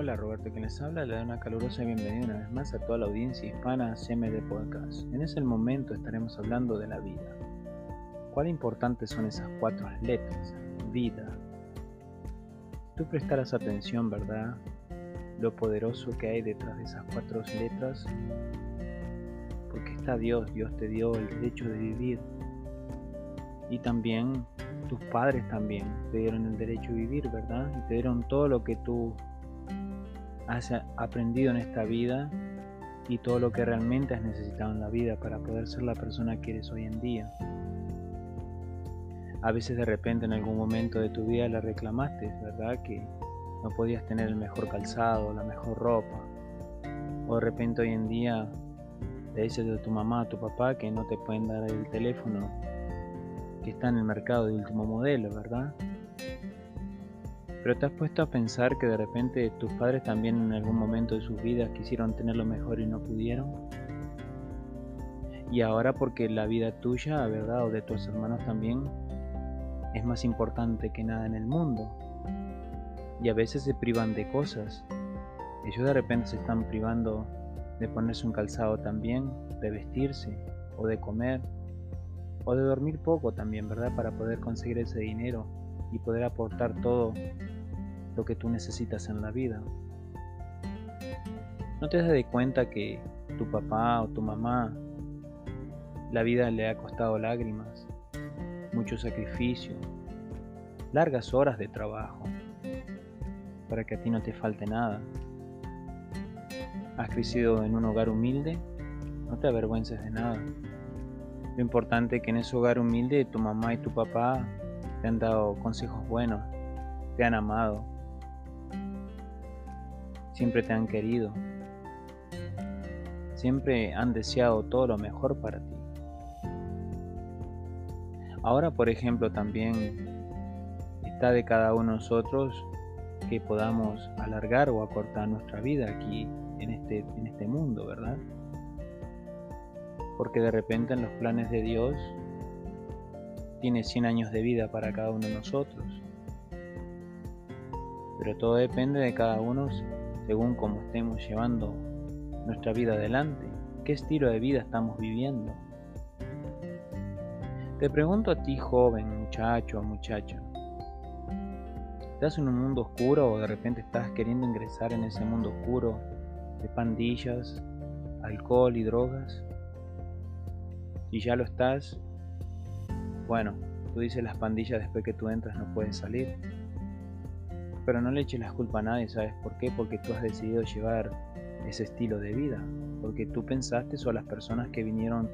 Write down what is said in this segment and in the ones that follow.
Hola Roberto, quien les habla le da una calurosa bienvenida una vez más a toda la audiencia hispana CMD Podcast. En ese momento estaremos hablando de la vida. ¿Cuán importantes son esas cuatro letras? Vida. Tú prestarás atención, ¿verdad? Lo poderoso que hay detrás de esas cuatro letras. Porque está Dios, Dios te dio el derecho de vivir. Y también tus padres también te dieron el derecho de vivir, ¿verdad? Y te dieron todo lo que tú has aprendido en esta vida y todo lo que realmente has necesitado en la vida para poder ser la persona que eres hoy en día. A veces de repente en algún momento de tu vida la reclamaste, ¿verdad? Que no podías tener el mejor calzado, la mejor ropa. O de repente hoy en día le dices a tu mamá, a tu papá que no te pueden dar el teléfono que está en el mercado de último modelo, ¿verdad? Pero te has puesto a pensar que de repente tus padres también en algún momento de sus vidas quisieron tener lo mejor y no pudieron. Y ahora porque la vida tuya, ¿verdad? O de tus hermanos también es más importante que nada en el mundo. Y a veces se privan de cosas. Ellos de repente se están privando de ponerse un calzado también, de vestirse o de comer o de dormir poco también, ¿verdad? Para poder conseguir ese dinero y poder aportar todo lo que tú necesitas en la vida. No te das de cuenta que tu papá o tu mamá la vida le ha costado lágrimas, mucho sacrificio, largas horas de trabajo para que a ti no te falte nada. Has crecido en un hogar humilde, no te avergüences de nada. Lo importante es que en ese hogar humilde tu mamá y tu papá te han dado consejos buenos, te han amado, siempre te han querido, siempre han deseado todo lo mejor para ti. Ahora, por ejemplo, también está de cada uno de nosotros que podamos alargar o acortar nuestra vida aquí en este, en este mundo, ¿verdad? Porque de repente en los planes de Dios tiene 100 años de vida para cada uno de nosotros. Pero todo depende de cada uno según cómo estemos llevando nuestra vida adelante, qué estilo de vida estamos viviendo. Te pregunto a ti, joven, muchacho o muchacha, ¿estás en un mundo oscuro o de repente estás queriendo ingresar en ese mundo oscuro de pandillas, alcohol y drogas? Si ya lo estás, bueno, tú dices las pandillas después que tú entras no puedes salir. Pero no le eches la culpa a nadie, ¿sabes por qué? Porque tú has decidido llevar ese estilo de vida. Porque tú pensaste o las personas que vinieron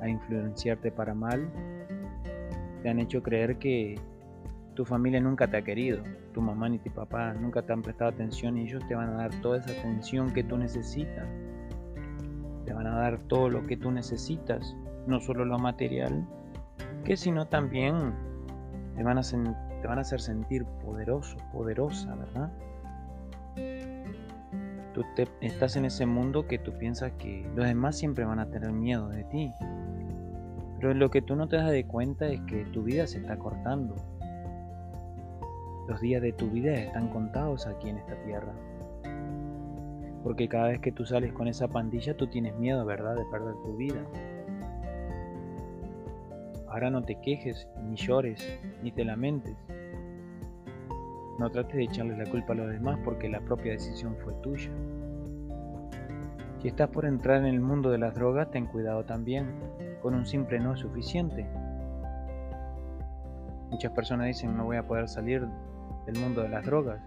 a influenciarte para mal te han hecho creer que tu familia nunca te ha querido, tu mamá ni tu papá nunca te han prestado atención y ellos te van a dar toda esa atención que tú necesitas. Te van a dar todo lo que tú necesitas, no solo lo material, que sino también te van a, te van a hacer sentir poderoso, poderosa, ¿verdad? Tú te, estás en ese mundo que tú piensas que los demás siempre van a tener miedo de ti. Pero lo que tú no te das de cuenta es que tu vida se está cortando. Los días de tu vida están contados aquí en esta tierra. Porque cada vez que tú sales con esa pandilla, tú tienes miedo, ¿verdad?, de perder tu vida. Ahora no te quejes, ni llores, ni te lamentes. No trates de echarles la culpa a los demás porque la propia decisión fue tuya. Si estás por entrar en el mundo de las drogas, ten cuidado también. Con un simple no es suficiente. Muchas personas dicen no voy a poder salir del mundo de las drogas.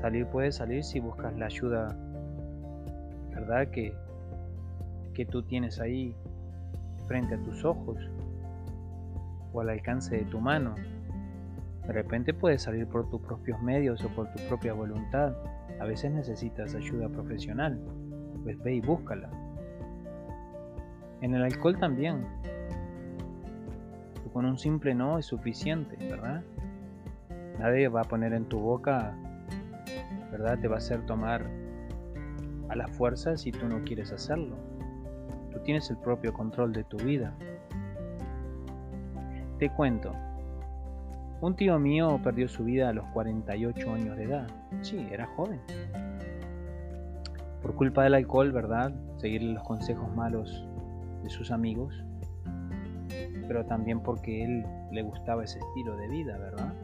Salir puede salir si buscas la ayuda, ¿verdad? Que, que tú tienes ahí frente a tus ojos o al alcance de tu mano. De repente puedes salir por tus propios medios o por tu propia voluntad. A veces necesitas ayuda profesional. Pues ve y búscala. En el alcohol también. con un simple no es suficiente, ¿verdad? Nadie va a poner en tu boca, ¿verdad? Te va a hacer tomar a la fuerza si tú no quieres hacerlo tienes el propio control de tu vida. Te cuento, Un tío mío perdió su vida a los 48 años de edad. Sí, era joven. Por culpa del alcohol, ¿verdad? Seguir los consejos malos de sus amigos. Pero también porque él le gustaba ese estilo de vida, ¿verdad?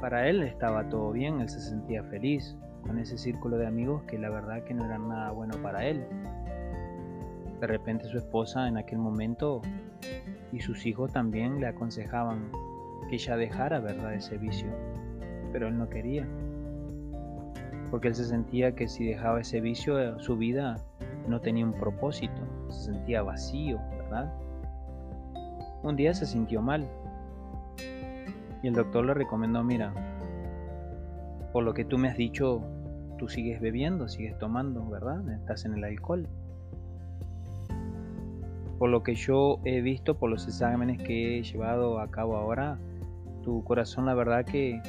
Para él estaba todo bien, él se sentía feliz con ese círculo de amigos que la verdad que no eran nada bueno para él. De repente su esposa en aquel momento y sus hijos también le aconsejaban que ella dejara, ¿verdad?, ese vicio. Pero él no quería. Porque él se sentía que si dejaba ese vicio, su vida no tenía un propósito, se sentía vacío, ¿verdad? Un día se sintió mal y el doctor le recomendó, mira, por lo que tú me has dicho, tú sigues bebiendo, sigues tomando, ¿verdad? Estás en el alcohol. Por lo que yo he visto, por los exámenes que he llevado a cabo ahora, tu corazón la verdad que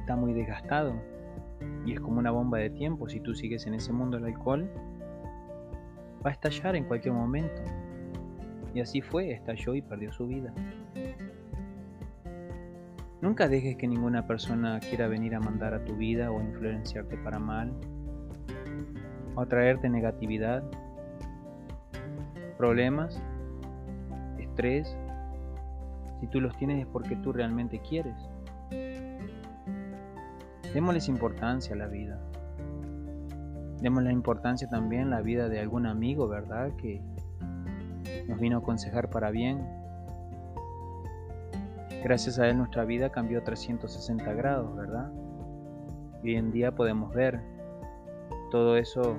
está muy desgastado y es como una bomba de tiempo. Si tú sigues en ese mundo del alcohol, va a estallar en cualquier momento. Y así fue, estalló y perdió su vida. Nunca dejes que ninguna persona quiera venir a mandar a tu vida o influenciarte para mal, o traerte negatividad, problemas, estrés. Si tú los tienes es porque tú realmente quieres. Démosles importancia a la vida. Démosle importancia también a la vida de algún amigo, ¿verdad? Que nos vino a aconsejar para bien. Gracias a él nuestra vida cambió 360 grados, ¿verdad? hoy en día podemos ver todo eso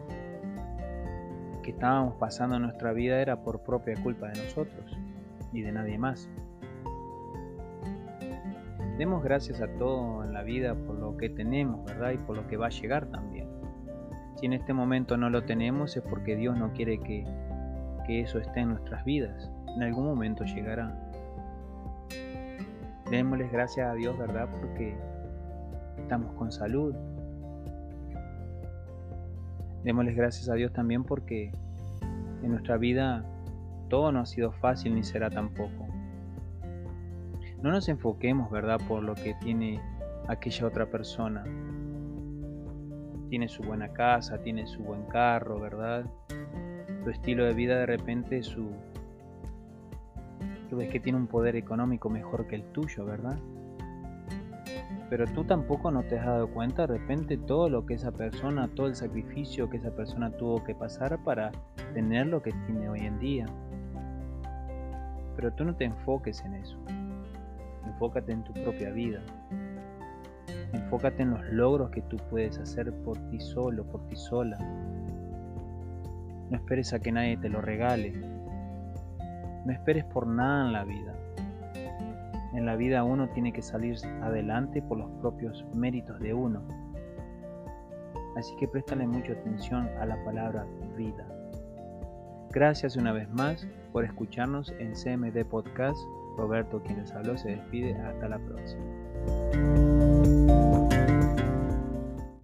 que estábamos pasando en nuestra vida era por propia culpa de nosotros y de nadie más. Demos gracias a todo en la vida por lo que tenemos, ¿verdad? Y por lo que va a llegar también. Si en este momento no lo tenemos es porque Dios no quiere que, que eso esté en nuestras vidas. En algún momento llegará. Démosles gracias a Dios, ¿verdad? Porque estamos con salud. Démosles gracias a Dios también porque en nuestra vida todo no ha sido fácil ni será tampoco. No nos enfoquemos, ¿verdad?, por lo que tiene aquella otra persona. Tiene su buena casa, tiene su buen carro, ¿verdad? Tu estilo de vida de repente su... Tú ves que tiene un poder económico mejor que el tuyo, ¿verdad? Pero tú tampoco no te has dado cuenta de repente todo lo que esa persona, todo el sacrificio que esa persona tuvo que pasar para tener lo que tiene hoy en día. Pero tú no te enfoques en eso. Enfócate en tu propia vida. Enfócate en los logros que tú puedes hacer por ti solo, por ti sola. No esperes a que nadie te lo regale. No esperes por nada en la vida. En la vida uno tiene que salir adelante por los propios méritos de uno. Así que préstale mucha atención a la palabra vida. Gracias una vez más por escucharnos en CMD Podcast Roberto, quien les habló, se despide. Hasta la próxima.